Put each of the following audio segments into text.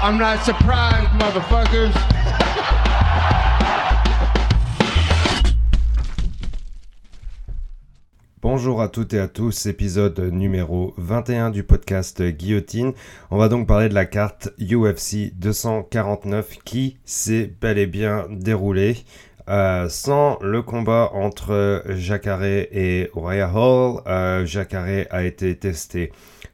I'm not surprised, motherfuckers. Bonjour à toutes et à tous, épisode numéro 21 du podcast Guillotine. On va donc parler de la carte UFC 249 qui s'est bel et bien déroulée. Euh, sans le combat entre Jacare et Uriah Hall, euh, a été testé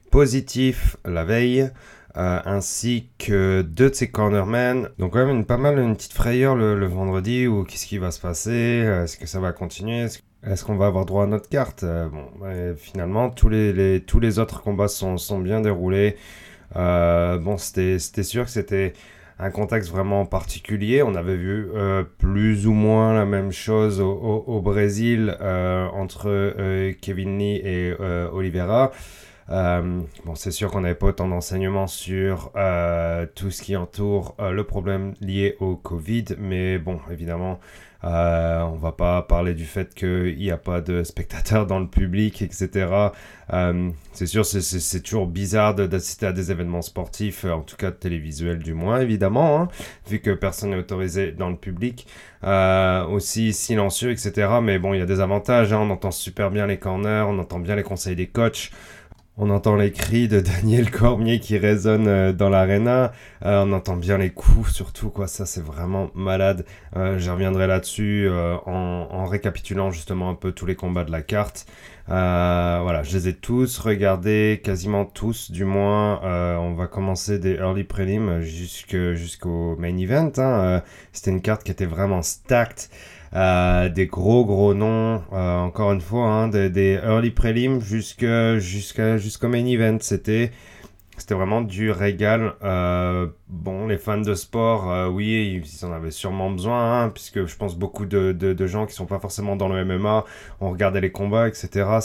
positif la veille. Euh, ainsi que deux de ses cornermen. Donc quand même une, pas mal une petite frayeur le, vendredi ou qu'est-ce qui va se passer? Est-ce que ça va continuer? Est-ce qu'on va avoir droit à notre carte? Bon, finalement tous les, tous les autres combats sont, sont bien déroulés. bon, c'était sûr que c'était un contexte vraiment particulier. On avait vu euh, plus ou moins la même chose au, Brésil euh, entre euh, Kevin Lee et Oliveira. Bon, c'est sûr qu'on n'avait pas autant d'enseignements sur tout ce qui entoure le problème lié au Covid, mais bon, évidemment, euh, on va pas parler du fait qu'il n'y a pas de spectateurs dans le public, etc. Euh, c'est sûr, c'est toujours bizarre d'assister à des événements sportifs, en tout cas télévisuels du moins, évidemment, hein, vu que personne n'est autorisé dans le public. Euh, aussi silencieux, etc. Mais bon, il y a des avantages, hein. on entend super bien les corners, on entend bien les conseils des coachs. On entend les cris de Daniel Cormier qui résonnent euh, dans l'arena. Euh, on entend bien les coups, surtout quoi. Ça, c'est vraiment malade. Euh, reviendrai là-dessus en, récapitulant justement un peu tous les combats de la carte. voilà, je les ai tous regardés, quasiment tous, du moins. on va commencer des early prelims jusqu'au main event. Hein. C'était une carte qui était vraiment stacked. Euh, des gros gros noms, euh, encore une fois, hein, des, early prelims jusqu'au main event. C'était c'était vraiment du régal. Euh, bon, les fans de sport, oui, ils en avaient sûrement besoin, hein, puisque je pense beaucoup de, de, gens qui sont pas forcément dans le MMA ont regardé les combats, etc.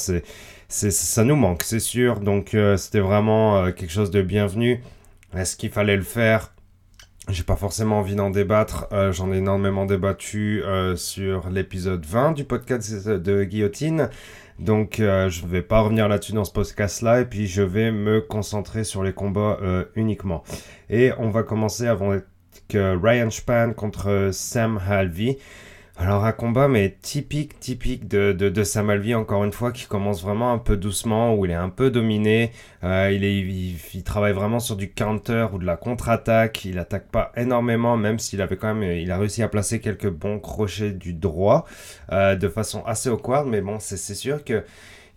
C'est, ça nous manque, c'est sûr. Donc, c'était vraiment quelque chose de bienvenu. Est-ce qu'il fallait le faire? J'ai pas forcément envie d'en débattre. Euh, j'en ai énormément débattu euh, sur l'épisode 20 du podcast de Guillotine. Donc euh, je vais pas revenir là-dessus dans ce podcast-là et puis je vais me concentrer sur les combats uniquement. Et on va commencer avec Ryan Span contre Sam Halvey. Alors un combat mais typique, typique de, de, de Sam Alvey encore une fois qui commence vraiment un peu doucement où il est un peu dominé, euh, il, est, il, travaille vraiment sur du counter ou de la contre-attaque, il attaque pas énormément même s'il avait quand même, il a réussi à placer quelques bons crochets du droit euh, de façon assez awkward. Mais bon c'est sûr que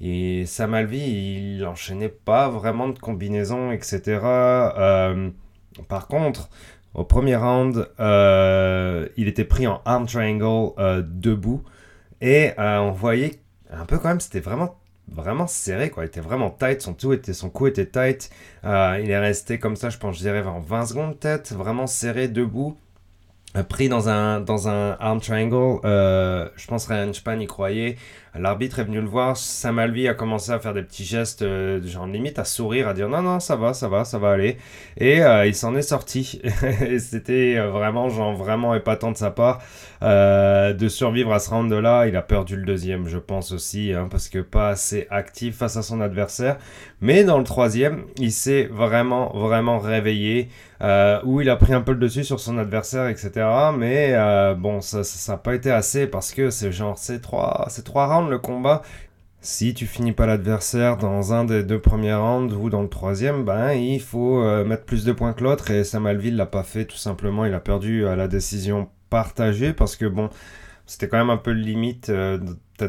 et Sam Alvey il enchaînait pas vraiment de combinaisons etc. Euh, par contre au premier round, euh, il était pris en arm triangle euh, debout. Et euh, on voyait un peu quand même, c'était vraiment vraiment serré quoi, il était vraiment tight, son tout était son cou était tight. il est resté comme ça, je pense je dirais 20 secondes peut-être, vraiment serré debout. Pris dans un, dans un arm triangle, je pense Ryan Span y croyait. L'arbitre est venu le voir. Sam Alvey a commencé à faire des petits gestes, euh, genre limite à sourire, à dire non, non, ça va, ça va, ça va aller. Et euh, il s'en est sorti. et c'était euh, vraiment, genre, vraiment épatant de sa part de survivre à ce round-là. Il a perdu le deuxième, je pense aussi, hein, parce que pas assez actif face à son adversaire. Mais dans le troisième, il s'est vraiment, vraiment réveillé. où il a pris un peu le dessus sur son adversaire, etc. Mais bon, ça n'a pas été assez parce que c'est genre ces trois, ces trois rounds le combat. Si tu finis pas l'adversaire dans un des deux premiers rounds ou dans le troisième, ben il faut euh, mettre plus de points que l'autre et Sam Alville l'a pas fait tout simplement. Il a perdu à la décision partagée parce que bon, c'était quand même un peu limite, euh,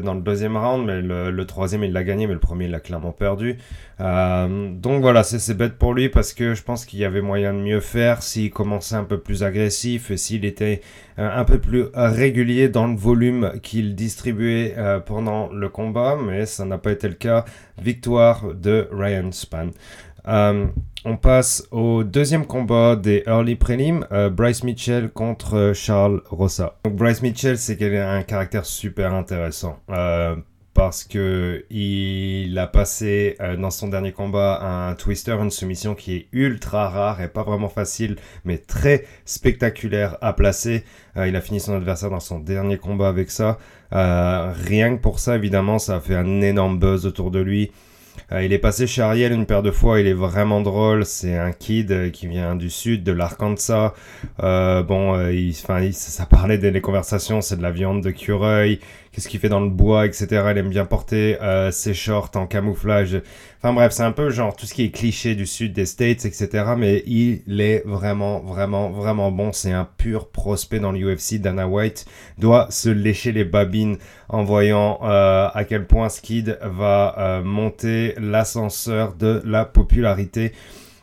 dans le deuxième round, mais le, troisième il l'a gagné, mais le premier il l'a clairement perdu. Euh, donc voilà, c'est bête pour lui parce que je pense qu'il y avait moyen de mieux faire s'il commençait un peu plus agressif et s'il était euh, un peu plus régulier dans le volume qu'il distribuait pendant le combat, mais ça n'a pas été le cas. Victoire de Ryan Span. Euh, on passe au deuxième combat des early prelims, euh, Bryce Mitchell contre euh, Charles Rossa. Bryce Mitchell, c'est qu'il a un caractère super intéressant. parce que il a passé dans son dernier combat un twister, une soumission qui est ultra rare et pas vraiment facile, mais très spectaculaire à placer. il a fini son adversaire dans son dernier combat avec ça. rien que pour ça, évidemment, ça a fait un énorme buzz autour de lui. Euh, il est passé chez Ariel une paire de fois, il est vraiment drôle. C'est un kid euh, qui vient du sud, de l'Arkansas. Euh, bon, il, il- ça parlait des conversations, c'est de la viande de cureuil. Qu'est-ce qu'il fait dans le bois, etc. Il aime bien porter euh, ses shorts en camouflage. Enfin bref, c'est un peu genre tout ce qui est cliché du sud des States, etc. Mais il est vraiment, vraiment, vraiment bon. C'est un pur prospect dans l'UFC. Dana White doit se lécher les babines en voyant euh, à quel point Skid va euh, monter l'ascenseur de la popularité.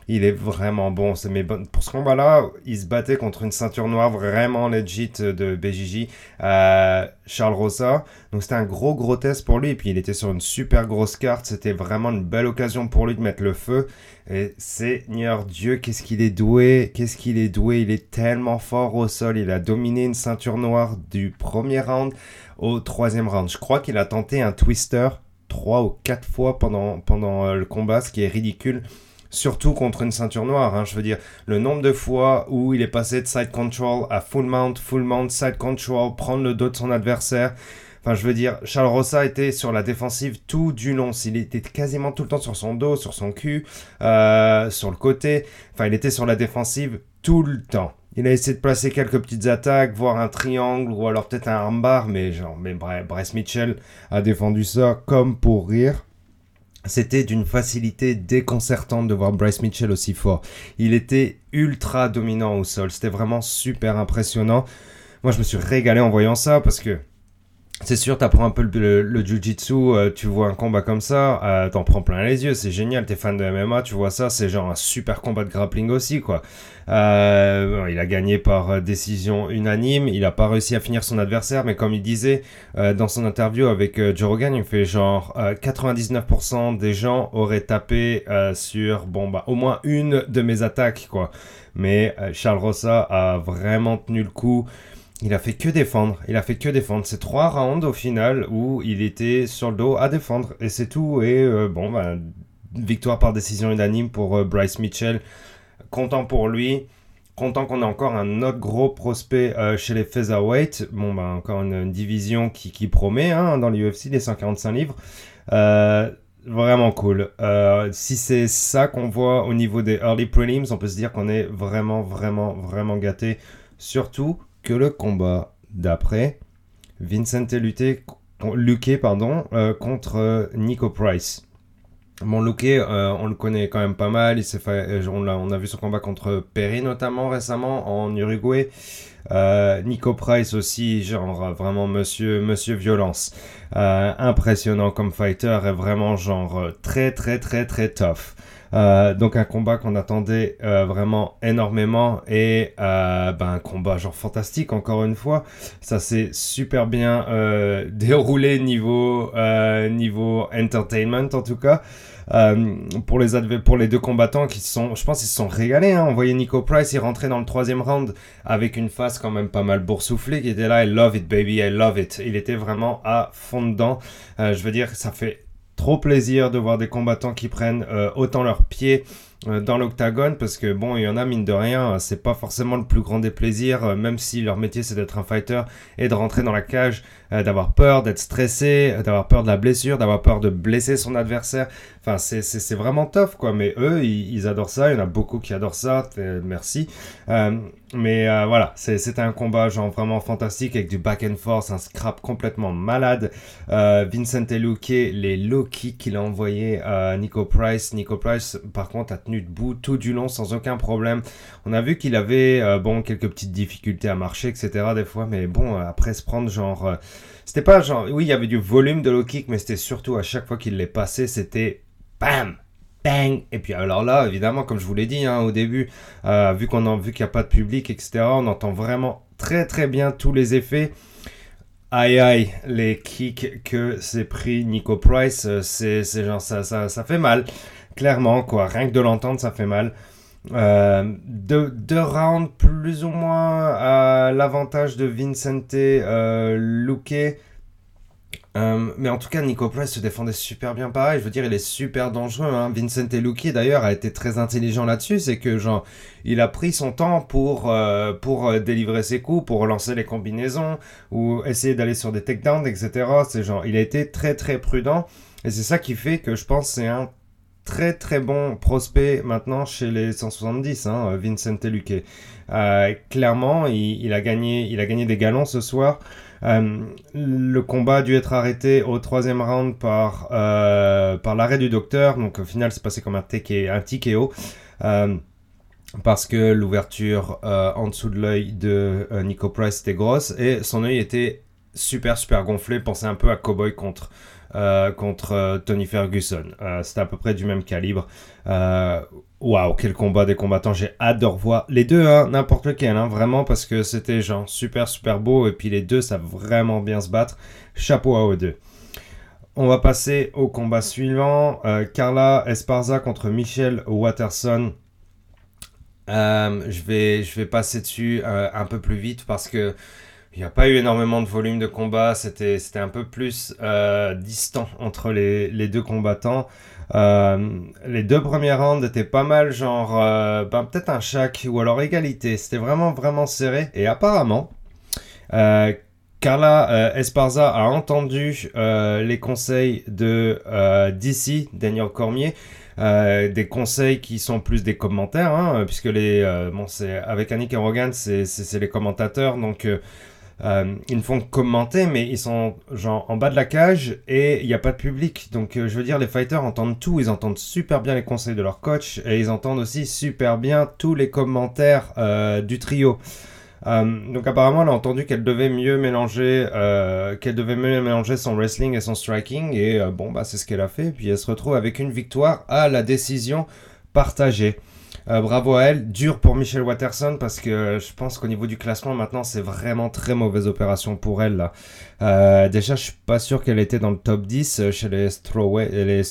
Il est vraiment bon. C'est mais. Pour ce combat-là, il se battait contre une ceinture noire vraiment legit de BJJ, euh, Charles Rosa. Donc c'était un gros gros test pour lui. Et puis il était sur une super grosse carte. C'était vraiment une belle occasion pour lui de mettre le feu. Et Seigneur Dieu, qu'est-ce qu'il est doué, qu'est-ce qu'il est doué. Il est tellement fort au sol. Il a dominé une ceinture noire du premier round au troisième round. Je crois qu'il a tenté un twister trois ou quatre fois pendant, pendant euh, le combat, ce qui est ridicule. Surtout contre une ceinture noire, hein. je veux dire, le nombre de fois où il est passé de side control à full mount, full mount, side control, prendre le dos de son adversaire. Enfin, je veux dire, Charles Rossa était sur la défensive tout du long. Il était quasiment tout le temps sur son dos, sur son cul, euh, sur le côté. Enfin, il était sur la défensive tout le temps. Il a essayé de placer quelques petites attaques, voire un triangle ou alors peut-être un armbar, mais genre, mais Bryce Mitchell a défendu ça comme pour rire. C'était d'une facilité déconcertante de voir Bryce Mitchell aussi fort. Il était ultra dominant au sol. C'était vraiment super impressionnant. Moi, je me suis régalé en voyant ça parce que c'est sûr, t'apprends un peu le, le, jujitsu, euh, tu vois un combat comme ça, euh, t'en prends plein les yeux, c'est génial, t'es fan de MMA, tu vois ça, c'est genre un super combat de grappling aussi, quoi. Euh, il a gagné par euh, décision unanime, il a pas réussi à finir son adversaire, mais comme il disait euh, dans son interview avec euh, Joe Rogan, il fait genre euh, 99% des gens auraient tapé sur, bon bah, au moins une de mes attaques, quoi. Mais Charles Rossa a vraiment tenu le coup. Il a fait que défendre. Il a fait que défendre. C'est trois rounds au final où il était sur le dos à défendre. Et c'est tout. Et euh, bon, bah, victoire par décision unanime pour euh, Bryce Mitchell. Content pour lui. Content qu'on ait encore un autre gros prospect euh, chez les featherweight. Bon, bah, encore une, division qui, qui promet hein, dans l'UFC, les 145 livres. Vraiment cool. Si c'est ça qu'on voit au niveau des early prelims, on peut se dire qu'on est vraiment, vraiment, vraiment gâté. Surtout que le combat d'après, Vincent Luque, pardon, euh, contre euh, Nico Price. Bon, Luque, euh, on le connaît quand même pas mal. Il fait, on, a, on a vu son combat contre Perry notamment récemment en Uruguay. Nico Price aussi, genre vraiment monsieur, monsieur violence. Impressionnant comme fighter et vraiment genre très très très très tough. Euh, donc un combat qu'on attendait euh, vraiment énormément et euh, ben, un combat genre fantastique encore une fois. Ça s'est super bien déroulé niveau niveau entertainment en tout cas. Pour les deux combattants qui sont, je pense, ils se sont régalés. Hein. On voyait Nico Price, il rentrait dans le troisième round avec une face quand même pas mal boursouflée, qui était là, I love it baby, I love it. Il était vraiment à fond dedans. Euh, je veux dire, ça fait trop plaisir de voir des combattants qui prennent euh, autant leurs pieds euh, dans l'octagone parce que bon il y en a mine de rien c'est pas forcément le plus grand des plaisirs euh, même si leur métier c'est d'être un fighter et de rentrer dans la cage euh, d'avoir peur d'être stressé euh, d'avoir peur de la blessure d'avoir peur de blesser son adversaire. Enfin c'est vraiment tough quoi. Mais eux ils, adorent ça. Il y en a beaucoup qui adorent ça. Euh, merci. Euh, mais euh, voilà. C'était un combat genre vraiment fantastique avec du back and forth un scrap complètement malade. Euh, Vincent les low kicks qu'il a envoyés à Nico Price. Nico Price, par contre, a tenu debout tout du long sans aucun problème. On a vu qu'il avait, euh, bon, quelques petites difficultés à marcher, etc. des fois, mais bon, euh, après se prendre genre... c'était pas genre... Oui, il y avait du volume de low kick, mais c'était surtout à chaque fois qu'il les passait, c'était... BAM Bang Et puis alors là, évidemment, comme je vous l'ai dit hein, au début, euh, vu qu'on vu qu'il n'y a pas de public, etc., on entend vraiment très très bien tous les effets. Aïe aïe, les kicks que s'est pris Nico Price, euh, c'est c'est genre ça, ça, ça fait mal, clairement quoi, rien que de l'entendre ça fait mal. Euh, deux, rounds plus ou moins à l'avantage de Vincente euh, Luque. Euh, mais en tout cas, Nico Price se défendait super bien pareil. Je veux dire, il est super dangereux. Hein. Vincent Luque, d'ailleurs, a été très intelligent là-dessus. C'est que, genre, il a pris son temps pour, euh, pour délivrer ses coups, pour lancer les combinaisons, ou essayer d'aller sur des takedowns, etc. C'est genre, il a été très, très prudent. Et c'est ça qui fait que je pense c'est un très très bon prospect maintenant chez les 170, hein, Vincent Luque. Euh, clairement, il, a gagné, il a gagné des galons ce soir. Euh, le combat a dû être arrêté au troisième round par, euh, par l'arrêt du docteur. Donc au final, c'est passé comme un, TK, un parce que l'ouverture en dessous de l'œil de Nico Price était grosse et son œil était super super gonflé. Pensez un peu à Cowboy contre euh, contre euh, Tony Ferguson. Euh, c'était à peu près du même calibre. Waouh, quel combat des combattants. J'ai hâte de revoir les deux, hein, n'importe lequel, hein, vraiment, parce que c'était genre super, super beau. Et puis les deux savent vraiment bien se battre. Chapeau à eux deux. On va passer au combat suivant. Carla Esparza contre Michelle Watterson. je, vais, je vais passer dessus un peu plus vite parce que il n'y a pas eu énormément de volume de combat, c'était un peu plus euh, distant entre les, les deux combattants. Euh, les deux premiers rounds étaient pas mal, genre euh, ben, peut-être un chaque ou alors égalité. C'était vraiment vraiment serré. Et apparemment, Carla Esparza a entendu les conseils de DC, Daniel Cormier. des conseils qui sont plus des commentaires, hein, puisque les, bon, c'est avec Annick et Rogan, c'est les commentateurs, donc ils ne font que commenter, mais ils sont genre en bas de la cage et il n'y a pas de public. Donc euh, je veux dire, les fighters entendent tout, ils entendent super bien les conseils de leur coach et ils entendent aussi super bien tous les commentaires euh, du trio. donc apparemment, elle a entendu qu'elle devait mieux mélanger, qu'elle devait mieux mélanger son wrestling et son striking et bon bah c'est ce qu'elle a fait. Puis elle se retrouve avec une victoire à la décision partagée. Euh, bravo à elle. Dur pour Michelle Watterson parce que je pense qu'au niveau du classement maintenant c'est vraiment très mauvaise opération pour elle là. Euh, déjà je suis pas sûr qu'elle était dans le top 10 euh, chez les strawweight. Les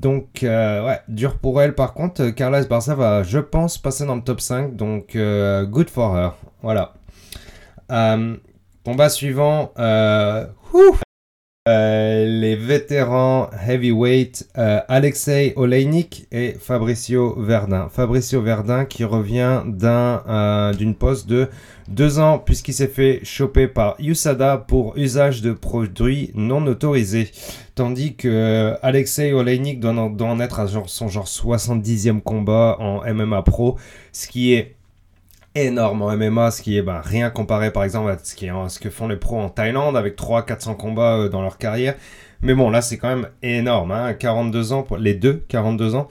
donc ouais, dur pour elle par contre. Carla Esparza va je pense passer dans le top 5 donc good for her. Voilà. combat suivant. Euh, les vétérans heavyweight euh, Alexei Oleinik et Fabricio Verdun. Fabricio Verdun qui revient d'un euh, d'une pause de deux ans puisqu'il s'est fait choper par USADA pour usage de produits non autorisés. Tandis que Alexei Oleinik doit en, être à son genre 70e combat en MMA Pro, ce qui est énorme en MMA, ce qui est bah, rien comparé par exemple à ce, qui est, ce que font les pros en Thaïlande avec 300-400 combats euh, dans leur carrière. Mais bon, là c'est quand même énorme, hein, 42 ans, pour les deux, 42 ans.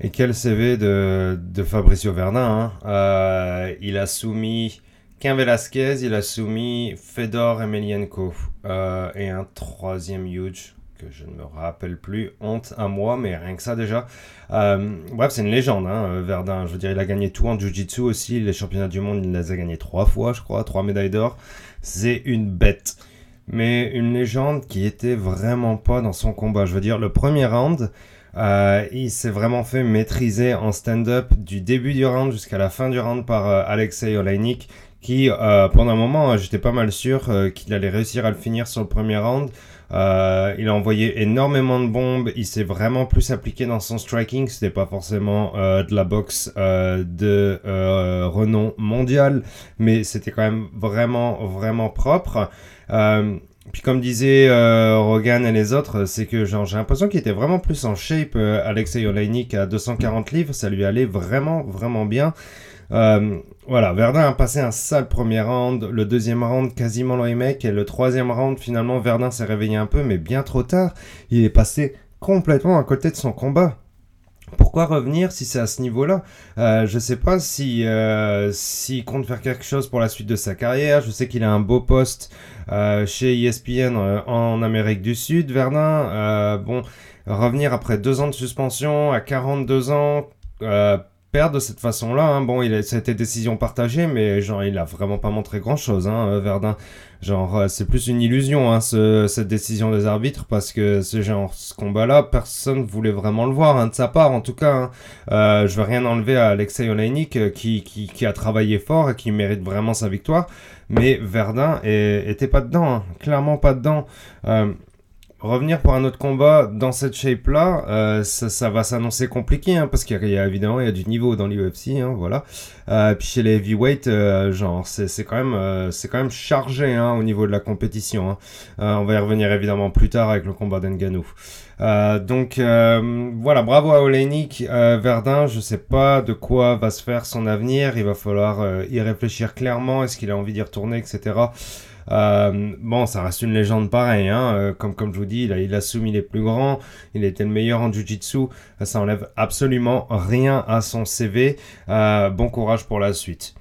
Et quel CV de, de Fabricio Verdun. Hein. Euh, il a soumis Quin Velasquez, il a soumis Fedor Emelianenko euh, et un troisième huge que je ne me rappelle plus. Honte à moi, mais rien que ça déjà. Euh, bref, c'est une légende, hein, Verdun. Je veux dire, il a gagné tout en Jiu-Jitsu aussi. Les championnats du monde, il les a gagnés trois fois, je crois, trois médailles d'or. C'est une bête. Mais une légende qui était vraiment pas dans son combat. Je veux dire, le premier round, euh, il s'est vraiment fait maîtriser en stand-up du début du round jusqu'à la fin du round par euh, Alexei Oleinik, qui, pendant un moment, j'étais pas mal sûr qu'il allait réussir à le finir sur le premier round. Euh, il a envoyé énormément de bombes. Il s'est vraiment plus appliqué dans son striking. C'était pas forcément euh, de la boxe euh, de renom mondial, mais c'était quand même vraiment, vraiment propre. puis comme disait Rogan et les autres, c'est que j'ai l'impression qu'il était vraiment plus en shape. Alexei Oleinik à 240 livres, ça lui allait vraiment, vraiment bien. Euh, voilà, Verdun a passé un sale premier round, le deuxième round quasiment le remake, et le troisième round finalement Verdun s'est réveillé un peu, mais bien trop tard. Il est passé complètement à côté de son combat. Pourquoi revenir si c'est à ce niveau-là? Euh, Je sais pas si euh, s'il compte faire quelque chose pour la suite de sa carrière. Je sais qu'il a un beau poste euh, chez ESPN en Amérique du Sud. Verdun, bon, revenir après deux ans de suspension à 42 ans de cette façon-là. Hein. Bon, il a, été décision partagée, mais genre, il a vraiment pas montré grand-chose, hein, euh, Verdun. Genre, euh, c'est plus une illusion, hein, cette décision des arbitres, parce que ce genre, ce combat-là, personne voulait vraiment le voir, hein, de sa part, en tout cas. Euh, je veux rien enlever à Alexei Oleinik, qui, qui, a travaillé fort et qui mérite vraiment sa victoire, mais Verdun était pas dedans, clairement pas dedans. Revenir pour un autre combat dans cette shape-là, euh, ça, va s'annoncer compliqué, hein, parce qu'il y, a évidemment il y a du niveau dans l'UFC, hein, voilà. Euh, puis chez les heavyweight, euh, genre c'est quand même chargé hein, au niveau de la compétition. Hein. On va y revenir évidemment plus tard avec le combat d'Enganou. donc voilà, bravo à Olenik Verdun. Je sais pas de quoi va se faire son avenir. Il va falloir y réfléchir clairement. Est-ce qu'il a envie d'y retourner, etc. Euh, bon, ça reste une légende pareille, hein. Euh, comme, comme je vous dis, il a, il a soumis les plus grands, il était le meilleur en Jiu-Jitsu, ça enlève absolument rien à son CV. Euh, bon courage pour la suite.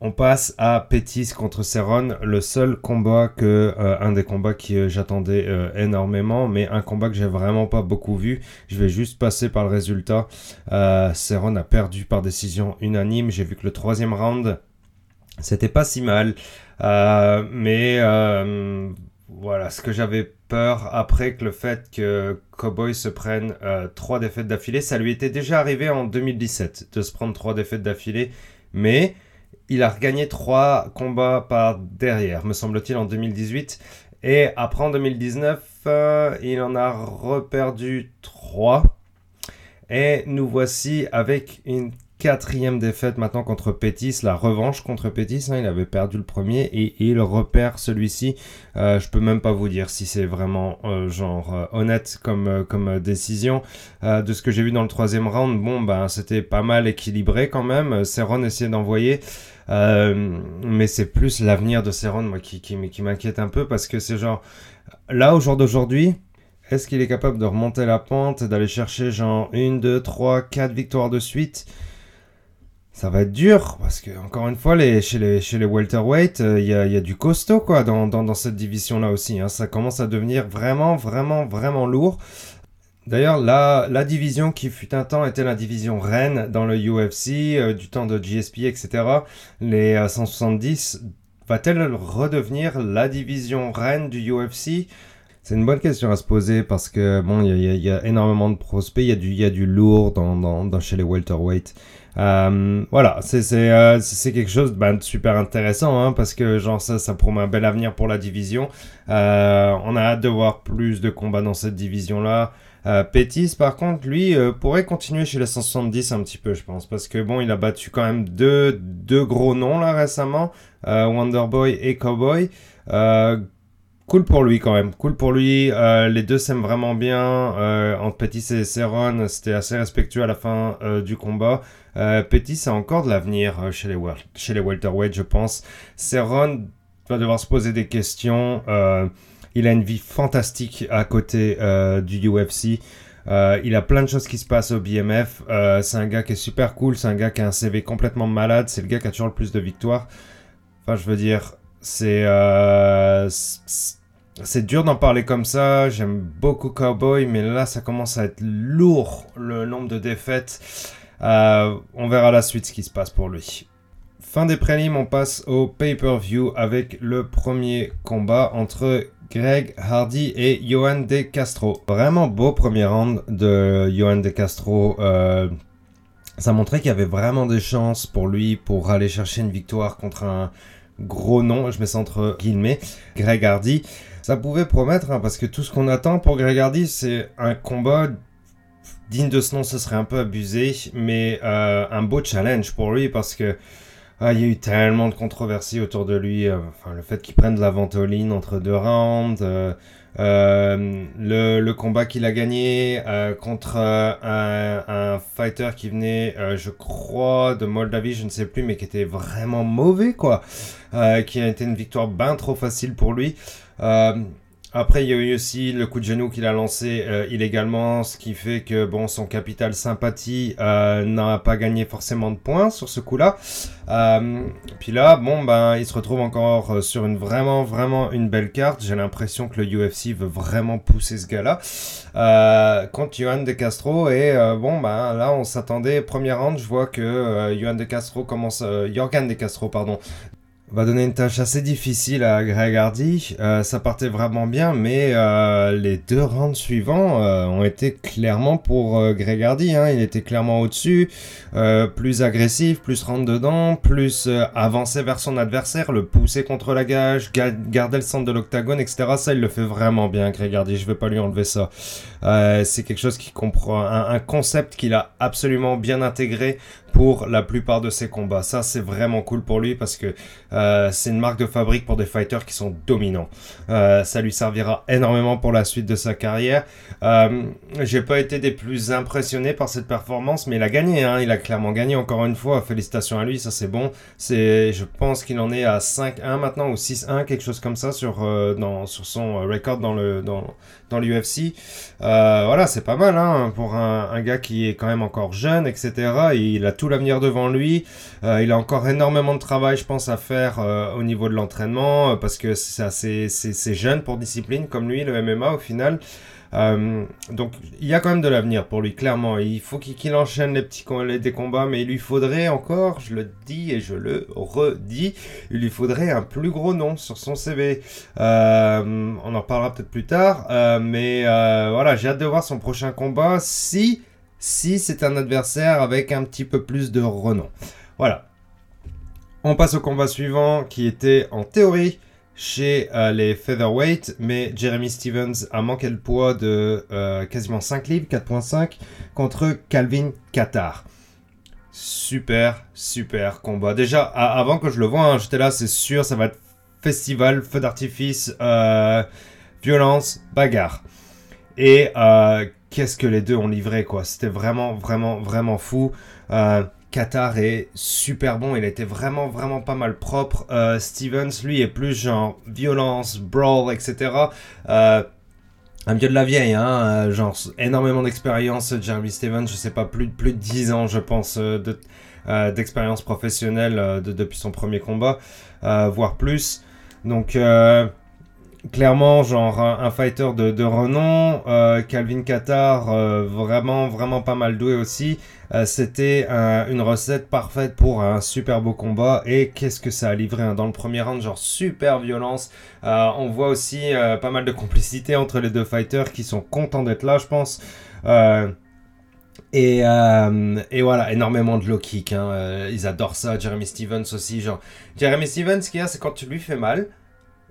On passe à Pétis contre Serron, le seul combat que, un des combats que j'attendais énormément, mais un combat que j'ai vraiment pas beaucoup vu. Je vais juste passer par le résultat. Euh, Serron a perdu par décision unanime. J'ai vu que le troisième round, c'était pas si mal. Euh, mais euh, voilà, ce que j'avais peur après que le fait que Cowboy se prenne euh, trois défaites d'affilée, ça lui était déjà arrivé en 2017 de se prendre trois défaites d'affilée, mais il a regagné trois combats par derrière, me semble-t-il, en 2018. Et après en 2019, il en a reperdu trois. Et nous voici avec une quatrième défaite maintenant contre Pétis, la revanche contre Pétis, hein, il avait perdu le premier et il repère celui-ci. Euh, je peux même pas vous dire si c'est vraiment euh, genre euh, honnête comme, euh, décision. de ce que j'ai vu dans le troisième round, bon ben c'était pas mal équilibré quand même. Serron essayait d'envoyer. mais c'est plus l'avenir de Serron moi qui, qui, qui m'inquiète un peu parce que c'est genre là au jour d'aujourd'hui est-ce qu'il est capable de remonter la pente d'aller chercher genre une, deux, trois, quatre victoires de suite? Ça va être dur parce que encore une fois chez les chez welterweight euh, il y, a, du costaud quoi dans, cette division là aussi hein. ça commence à devenir vraiment vraiment vraiment lourd D'ailleurs, la, division qui fut un temps était la division reine dans le UFC, euh, du temps de GSP, etc. Les 170, euh, va-t-elle redevenir la division reine du UFC C'est une bonne question à se poser parce que, bon, il y, a énormément de prospects, il y, a du, lourd dans chez les welterweight. Euh, voilà, c'est euh, quelque chose ben, de super intéressant hein, parce que genre ça, ça promet un bel avenir pour la division. Euh, on a hâte de voir plus de combats dans cette division-là. Euh, Pétis, par contre, lui, euh, pourrait continuer chez les 170 un petit peu, je pense, parce que bon, il a battu quand même deux, deux gros noms là récemment, euh, Wonderboy et Cowboy. Cool pour lui quand même, cool pour lui. Euh, les deux s'aiment vraiment bien. Euh, entre Pettis et Seron, c'était assez respectueux à la fin euh, du combat. Pettis a encore de l'avenir chez les chez welterweight, je pense. Seron va devoir se poser des questions. Il a une vie fantastique à côté du UFC. il a plein de choses qui se passent au BMF. c'est un gars qui est super cool. C'est un gars qui a un CV complètement malade. C'est le gars qui a toujours le plus de victoires. Enfin, je veux dire, c'est c'est dur d'en parler comme ça. J'aime beaucoup Cowboy, mais là, ça commence à être lourd le nombre de défaites. Euh, on verra la suite ce qui se passe pour lui. Fin des prélims, on passe au pay-per-view avec le premier combat entre Greg Hardy et Johan De Castro. Vraiment beau premier round de Johan De Castro. Euh, ça montrait qu'il y avait vraiment des chances pour lui pour aller chercher une victoire contre un gros nom, je mets ça entre guillemets, Greg Hardy ça pouvait promettre, hein, parce que tout ce qu'on attend pour Gregardi, c'est un combat digne de ce nom, ce serait un peu abusé, mais euh, un beau challenge pour lui, parce que ah, il y a eu tellement de controversies autour de lui. Euh, le fait qu'il prenne de la ventoline entre deux rounds, euh, le, combat qu'il a gagné contre un, un, fighter qui venait, je crois, de Moldavie, je ne sais plus, mais qui était vraiment mauvais, quoi. qui a été une victoire bien trop facile pour lui. Euh, après, il y a eu aussi le coup de genou qu'il a lancé euh, illégalement, ce qui fait que bon, son capital sympathie euh, n'a pas gagné forcément de points sur ce coup-là. Puis là, bon, ben, il se retrouve encore sur une vraiment, vraiment une belle carte. J'ai l'impression que le UFC veut vraiment pousser ce gars-là contre Johan De Castro. Et bon, ben, là, on s'attendait. Première round, je vois que Johan De Castro commence, Jorgan De Castro, pardon, va donner une tâche assez difficile à Greg Hardy. Euh, ça partait vraiment bien, mais euh, les deux rounds suivants euh, ont été clairement pour Greg Hardy. Hein. Il était clairement au-dessus, plus agressif, plus rentre dedans, plus avancer vers son adversaire, le pousser contre la gage, garder le centre de l'octagone, etc. Ça, il le fait vraiment bien, Greg Hardy. Je vais pas lui enlever ça. C'est quelque chose qui comprend un concept qu'il a absolument bien intégré pour la plupart de ses combats. Ça, c'est vraiment cool pour lui parce que euh, c'est une marque de fabrique pour des fighters qui sont dominants. Euh, ça lui servira énormément pour la suite de sa carrière. Euh, J'ai pas été des plus impressionnés par cette performance, mais il a gagné. Hein. Il a clairement gagné encore une fois. Félicitations à lui, ça c'est bon. Je pense qu'il en est à 5-1 maintenant ou 6-1, quelque chose comme ça sur, euh, dans, sur son record dans le dans, dans l'UFC. voilà, c'est pas mal hein, pour un, gars qui est quand même encore jeune, etc. il a tout l'avenir devant lui. il a encore énormément de travail, je pense, à faire euh, au niveau de l'entraînement, euh, parce que c'est jeune pour discipline comme lui, le MMA au final. Euh, donc il y a quand même de l'avenir pour lui, clairement. Il faut qu'il enchaîne les petits combats, mais il lui faudrait encore, je le dis et je le redis, il lui faudrait un plus gros nom sur son CV. on en parlera peut-être plus tard, mais voilà, j'ai hâte de voir son prochain combat si si c'est un adversaire avec un petit peu plus de renom. Voilà. On passe au combat suivant qui était en théorie chez euh, les featherweight, mais Jeremy Stevens a manqué le poids de euh, quasiment 5 livres, 4.5, contre Calvin Qatar. Super, super combat. Déjà, avant que je le voie, hein, j'étais là, c'est sûr, ça va être festival, feu d'artifice, euh, violence, bagarre. Et qu'est-ce que les deux ont livré, quoi. C'était vraiment, vraiment, vraiment fou. Qatar est super bon, il été vraiment vraiment pas mal propre. Euh, Stevens, lui, est plus genre violence, brawl, etc. Euh, un vieux de la vieille, hein, euh, genre énormément d'expérience. Jeremy Stevens, je sais pas, plus, plus de 10 ans, je pense, de, d'expérience professionnelle depuis son premier combat, voire plus. Donc, clairement, genre un, fighter de, de renom. Calvin Qatar, vraiment, vraiment pas mal doué aussi. Euh, c'était une recette parfaite pour un super beau combat. Et qu'est-ce que ça a livré hein. dans le premier round, genre super violence. Euh, on voit aussi euh, pas mal de complicité entre les deux fighters qui sont contents d'être là, je pense. Et, et, voilà, énormément de low kick. Hein. ils adorent ça. Jeremy Stevens aussi. Genre, Jeremy Stevens, ce qu'il y a, c'est quand tu lui fais mal,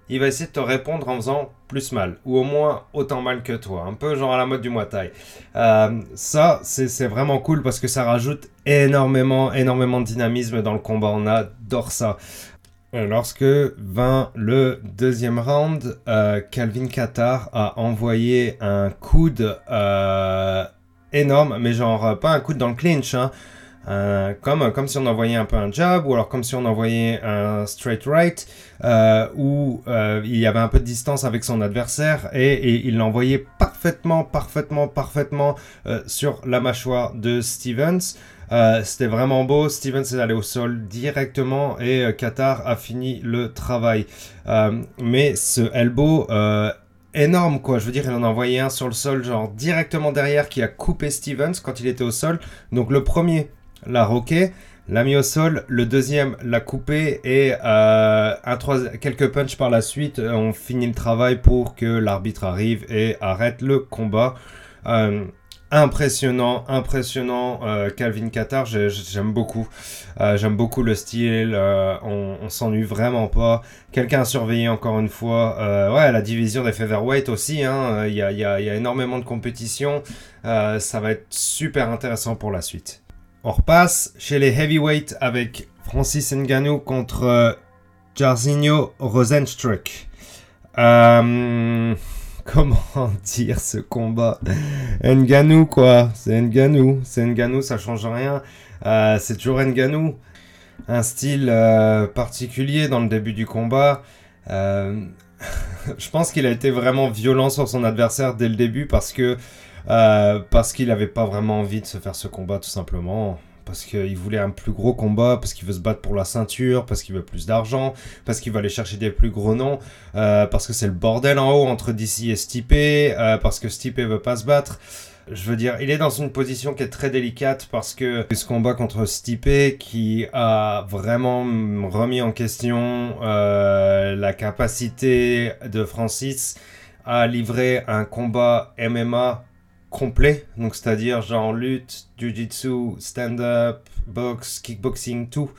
il va essayer de te répondre en faisant plus mal, ou au moins autant mal que toi, un peu genre à la mode du Muay. Euh, ça, c'est vraiment cool parce que ça rajoute énormément, énormément de dynamisme dans le combat, on adore ça. Euh, lorsque vint le deuxième round, euh, Calvin Qatar a envoyé un coude énorme, mais genre pas un coude dans le clinch, hein, euh, comme, comme si on envoyait un peu un jab, ou alors comme si on envoyait un straight right, euh, où euh, il y avait un peu de distance avec son adversaire, et, il l'envoyait parfaitement, parfaitement, parfaitement sur la mâchoire de Stevens. C'était vraiment beau, Stevens est allé au sol directement, et Qatar a fini le travail. mais ce elbow énorme quoi. Je veux dire, il en a envoyé un sur le sol, genre directement derrière, qui a coupé Stevens quand il était au sol. Donc le premier l'a roqué, l'a mis au sol, le deuxième l'a coupé et euh, un quelques punches par la suite euh, ont fini le travail pour que l'arbitre arrive et arrête le combat. Euh, impressionnant, impressionnant Calvin Qatar, j'aime beaucoup. j'aime beaucoup le style, on, on s'ennuie vraiment pas. Quelqu'un à surveiller encore une fois. ouais, la division des featherweight aussi, hein. il y, a, y, a, y, a, énormément de compétition. ça va être super intéressant pour la suite. On repasse chez les heavyweights avec Francis Ngannou contre euh, Jarzinho Rosenstruck. Euh, comment dire ce combat? Ngannou quoi, c'est Ngannou, c'est Ngannou, ça change rien. Euh, c'est toujours Ngannou. Un style particulier dans le début du combat. je pense qu'il a été vraiment violent sur son adversaire dès le début parce que euh, parce qu'il n'avait pas vraiment envie de se faire ce combat tout simplement. Parce qu'il voulait un plus gros combat, parce qu'il veut se battre pour la ceinture, parce qu'il veut plus d'argent, parce qu'il va aller chercher des plus gros noms, euh, parce que c'est le bordel en haut entre DC et Stipe, euh, parce que Stipe veut pas se battre. Je veux dire, il est dans une position qui est très délicate parce que ce combat contre Stipe qui a vraiment remis en question euh, la capacité de Francis à livrer un combat MMA complet, donc c'est-à-dire genre lutte, jiu-jitsu, stand-up, boxe, kickboxing, tout.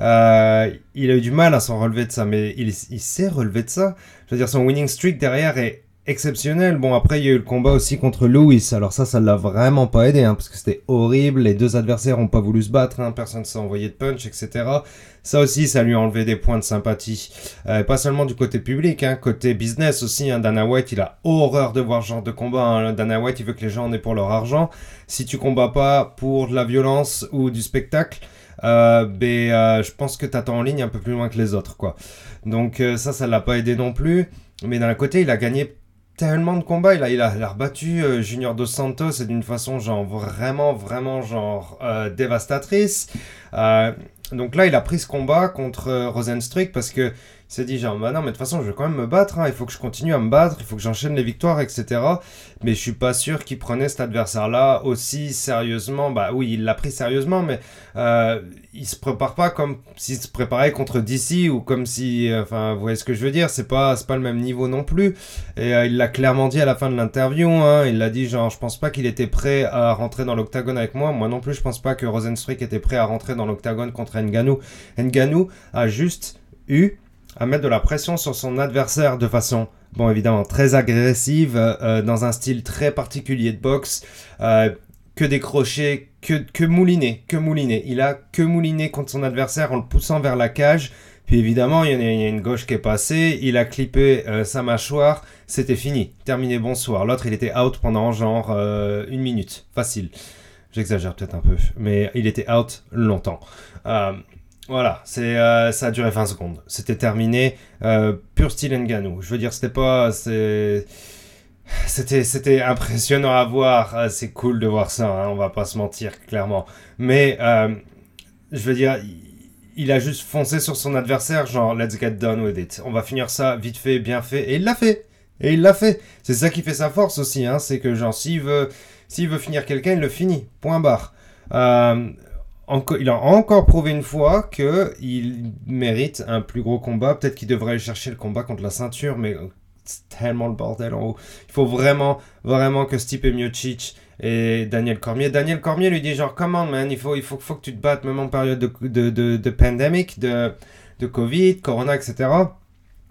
Euh, il a eu du mal à s'en relever de ça, mais il, il s'est relevé de ça. Je veux dire, son winning streak derrière est exceptionnel. Bon, après, il y a eu le combat aussi contre Lewis. Alors ça, ça l'a vraiment pas aidé, hein, parce que c'était horrible. Les deux adversaires ont pas voulu se battre, hein, personne s'est envoyé de punch, etc. Ça aussi, ça lui a enlevé des points de sympathie. Euh, pas seulement du côté public, hein, côté business aussi. Hein, Dana White, il a horreur de voir ce genre de combat. Hein. Dana White, il veut que les gens en aient pour leur argent. Si tu combats pas pour de la violence ou du spectacle, euh, ben, euh, je pense que t'attends en ligne un peu plus loin que les autres, quoi. Donc euh, ça, ça l'a pas aidé non plus. Mais d'un côté, il a gagné tellement de combats. Il a, il a, il a rebattu euh, Junior Dos Santos d'une façon genre vraiment, vraiment genre euh, dévastatrice. Euh, donc là, il a pris ce combat contre Rosenstrick parce que s'est dit genre bah non mais de toute façon je vais quand même me battre, hein. il faut que je continue à me battre, il faut que j'enchaîne les victoires, etc. Mais je suis pas sûr qu'il prenait cet adversaire-là aussi sérieusement. Bah oui, il l'a pris sérieusement, mais euh, il se prépare pas comme s'il se préparait contre DC ou comme si, enfin vous voyez ce que je veux dire, c'est pas pas le même niveau non plus. Et euh, il l'a clairement dit à la fin de l'interview, hein. il l'a dit genre je pense pas qu'il était prêt à rentrer dans l'octagone avec moi, moi non plus je pense pas que Rosenstrick était prêt à rentrer dans l'octagone contre Nganou. Nganou a juste eu à mettre de la pression sur son adversaire de façon, bon évidemment, très agressive, euh, dans un style très particulier de boxe, euh, que décrocher, que, que mouliner, que mouliner. Il a que mouliné contre son adversaire en le poussant vers la cage. Puis évidemment, il y, y a une gauche qui est passée, il a clippé euh, sa mâchoire, c'était fini, terminé, bonsoir. L'autre, il était out pendant genre euh, une minute, facile. J'exagère peut-être un peu, mais il était out longtemps. Voilà, c'est euh, ça a duré 20 secondes. C'était terminé. Euh, pur style Nganou. Je veux dire, c'était pas. C'était, c'était impressionnant à voir. Euh, C'est cool de voir ça, hein, on va pas se mentir, clairement. Mais, euh, je veux dire, il- a juste foncé sur son adversaire, genre, let's get done with it. On va finir ça vite fait, bien fait. Et il l'a fait. Et il l'a fait. C'est ça qui fait sa force aussi, hein. C'est que, genre, s'il veut, s'il veut finir quelqu'un, il le finit. Point barre. Euh, il a encore prouvé une fois que il mérite un plus gros combat. Peut-être qu'il devrait aller chercher le combat contre la ceinture, mais euh, c'est tellement le bordel en haut. Il faut vraiment, vraiment que Stipe Miocic et Daniel Cormier. Daniel Cormier lui dit genre, come on man, il faut, il faut, que tu te battes même en période de, de, de, de, de Covid, Corona, etc.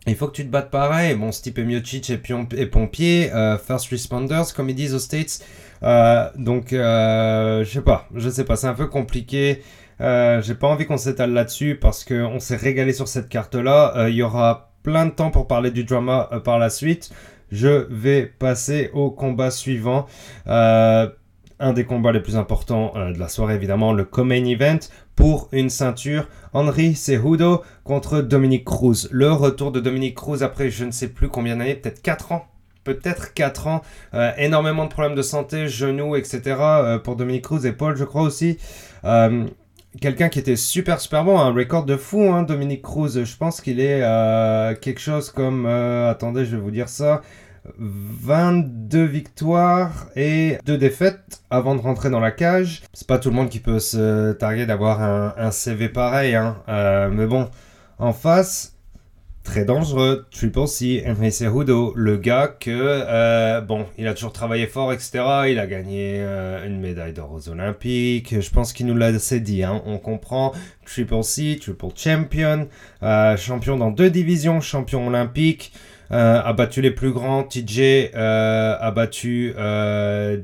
Il faut que tu te battes pareil. Bon, Stipe Miocic et, pion- pompier, euh, first responders, comme ils disent aux States. Euh, donc, euh, je sais pas, je sais pas, c'est un peu compliqué. Euh, J'ai pas envie qu'on s'étale là-dessus parce qu'on s'est régalé sur cette carte-là. Il y aura plein de temps pour parler du drama par la suite. Je vais passer au combat suivant. Un des combats les plus importants de la soirée, évidemment, le co-main event pour une ceinture. Henry Cejudo contre Dominique Cruz. Le retour de Dominique Cruz après je ne sais plus combien d'années, peut-être 4 ans. Peut-être 4 ans. Euh, énormément de problèmes de santé, genoux, etc. euh, pour Dominique Cruz, épaule, je crois aussi. Euh, Quelqu'un qui était super super bon, un record de fou, hein, Dominique Cruz. Je pense qu'il est quelque chose comme, attendez, je vais vous dire ça, 22 victoires et 2 défaites avant de rentrer dans la cage. C'est pas tout le monde qui peut se targuer d'avoir un, CV pareil, hein. Euh, mais bon, en face, très dangereux, Triple C, Henry Cejudo, le gars que, euh, bon, il a toujours travaillé fort, etc. Il a gagné euh, une médaille d'or aux Olympiques. Je pense qu'il nous l'a assez dit, hein. On comprend. Triple C, Triple Champion, champion dans deux divisions, champion olympique. Euh, a battu les plus grands. TJ euh, a battu euh,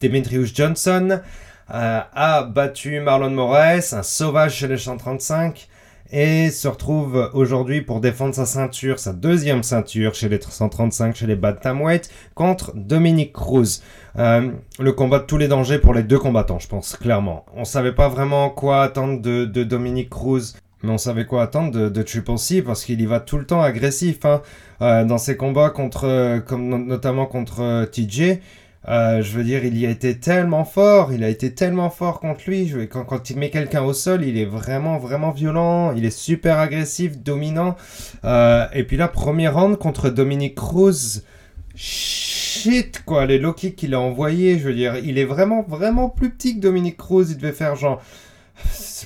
Demetrius Johnson. a battu Marlon Moraes, un sauvage chez les 135. Et se retrouve aujourd'hui pour défendre sa ceinture, sa deuxième ceinture chez les 135, chez les Bantamweight, contre Dominique Cruz. Euh, le combat de tous les dangers pour les deux combattants, je pense, clairement. On savait pas vraiment quoi attendre de, de Dominique Cruz. Mais on savait quoi attendre de, de Triple parce qu'il y va tout le temps agressif hein. Euh, dans ses combats contre, euh, comme no- notamment contre euh, TJ. Euh, je veux dire, il y a été tellement fort, il a été tellement fort contre lui. Je, quand, quand il met quelqu'un au sol, il est vraiment, vraiment violent. Il est super agressif, dominant. Euh, et puis là, premier round contre Dominique Cruz. shit, quoi. Les low kicks qu'il a envoyés, je veux dire, il est vraiment, vraiment plus petit que Dominique Cruz. Il devait faire genre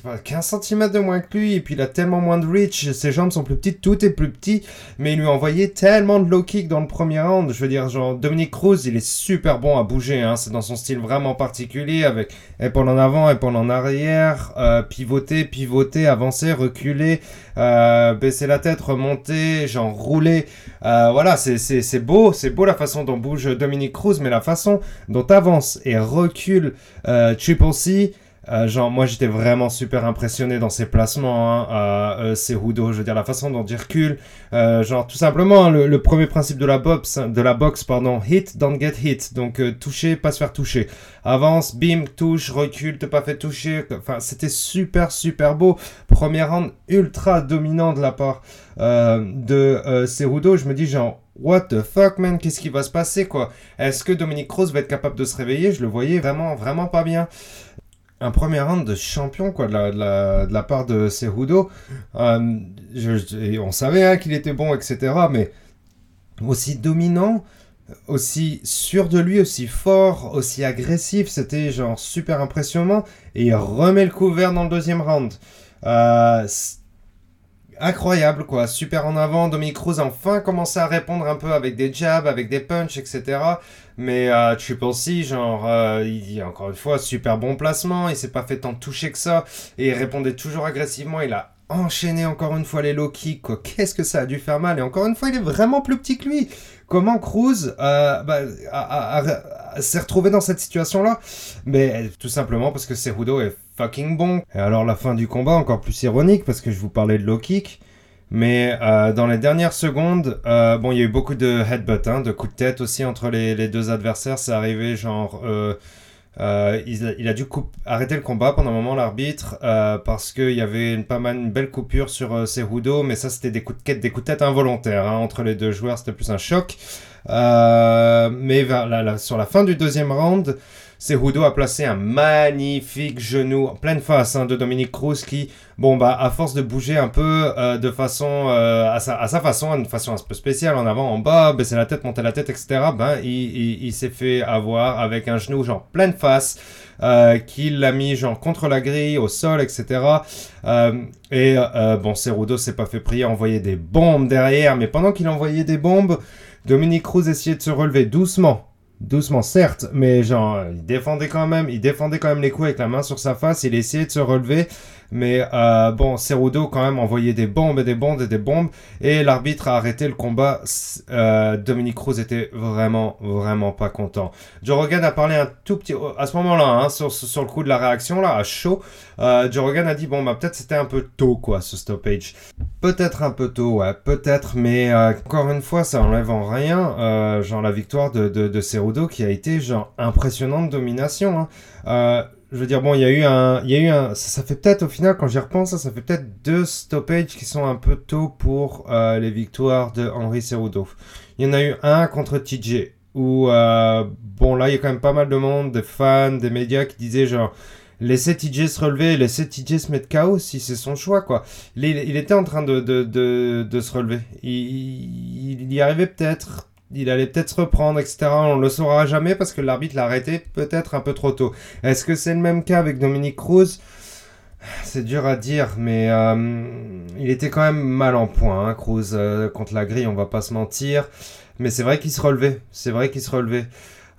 pas 15 cm de moins que lui, et puis il a tellement moins de reach, ses jambes sont plus petites, tout est plus petit, mais il lui a envoyé tellement de low kick dans le premier round. Je veux dire, genre, Dominique Cruz, il est super bon à bouger, hein, c'est dans son style vraiment particulier, avec épaule en avant, épaule en arrière, euh, pivoter, pivoter, avancer, reculer, euh, baisser la tête, remonter, genre rouler. Euh, voilà, c'est beau, c'est beau la façon dont bouge Dominique Cruz, mais la façon dont avance et recule Triple C, euh, genre, moi j'étais vraiment super impressionné dans ses placements, hein, à euh, je veux dire, la façon dont il recule. Euh, genre, tout simplement, hein, le, premier principe de la boxe, de la boxe, pardon, hit, don't get hit. Donc, euh, toucher, pas se faire toucher. Avance, bim, touche, recule, te pas fait toucher. Enfin, c'était super, super beau. Premier round ultra dominant de la part de Cerudo. Je me dis, genre, What the fuck, man? Qu'est-ce qui va se passer, quoi? Est-ce que Dominique Cruz va être capable de se réveiller? Je le voyais vraiment, vraiment pas bien un premier round de champion quoi, de, la, de la, part de Cerudo. Euh, on savait hein, qu'il était bon, etc. Mais aussi dominant, aussi sûr de lui, aussi fort, aussi agressif, c'était genre super impressionnant. Et il remet le couvert dans le deuxième round. Euh, incroyable, quoi. Super en avant. Dominique Cruz a enfin commencé à répondre un peu avec des jabs, avec des punches, etc. Mais euh, Triple C, genre, euh, il, encore une fois, super bon placement. Il s'est pas fait tant toucher que ça. Et il répondait toujours agressivement. Il a enchaîné encore une fois les low kicks. Qu'est-ce que ça a dû faire mal? Et encore une fois, il est vraiment plus petit que lui. Comment Cruz euh, bah, s'est retrouvé dans cette situation-là? Mais tout simplement parce que Cerudo est fucking bon. Et alors la fin du combat, encore plus ironique, parce que je vous parlais de low kick. Mais euh, dans les dernières secondes, euh, bon, il y a eu beaucoup de headbutt, hein, de coups de tête aussi entre les, deux adversaires. C'est arrivé genre... Euh, il, a, dû arrêter le combat pendant un moment, l'arbitre, parce qu'il y avait une, pas mal, une belle coupure sur Cerudo, mais ça c'était des coups de tête, des coups de tête involontaires hein, entre les deux joueurs, c'était plus un choc. mais sur la fin du deuxième round, Cerudo a placé un magnifique genou en pleine face hein, de Dominique Cruz qui, bon bah à force de bouger un peu euh, de façon euh, à, sa, à, sa, façon, une façon un peu spéciale, en avant, en bas, baisser la tête, monter la tête, etc. Ben il, il, s'est fait avoir avec un genou genre pleine face. Euh, qu'il l'a mis genre contre la grille, au sol, etc. et bon, Cerudo s'est pas fait prier, a envoyé des bombes derrière, mais pendant qu'il envoyait des bombes, Dominique Cruz essayait de se relever doucement, doucement certes, mais genre il défendait quand même, il défendait quand même les coups avec la main sur sa face, il essayait de se relever, mais euh, bon, Cerudo quand même envoyait des bombes et des bombes et des bombes, et l'arbitre a arrêté le combat. Euh, Dominique Cruz était vraiment, vraiment pas content. Joe Rogan a parlé un tout petit, à ce moment-là, hein, sur, sur, le coup de la réaction là, à chaud. Euh, Joe Rogan a dit bon bah peut-être c'était un peu tôt quoi ce stoppage. Peut-être un peu tôt, ouais, peut-être, mais euh, encore une fois ça enlève en rien, genre la victoire de, de, de Cerudo qui a été genre impressionnante domination. Hein. Je veux dire, bon, il y a eu un. Y a eu un ça, fait peut-être, au final, quand j'y repense, ça, ça fait peut-être deux stoppages qui sont un peu tôt pour euh, les victoires de Henri Cerudo. Il y en a eu un contre TJ, où, euh, bon, là, il y a quand même pas mal de monde, des fans, des médias qui disaient genre. Laissez TJ se relever, laissez TJ se mettre KO si c'est son choix, quoi. Il, il, était en train de, de, de, de se relever. Il, il y arrivait peut-être il allait peut-être se reprendre, etc. On le saura jamais parce que l'arbitre l'a arrêté peut-être un peu trop tôt. Est-ce que c'est le même cas avec Dominique Cruz? C'est dur à dire, mais euh, il était quand même mal en point, hein, Cruz, euh, contre la grille, on va pas se mentir. Mais c'est vrai qu'il se relevait, c'est vrai qu'il se relevait.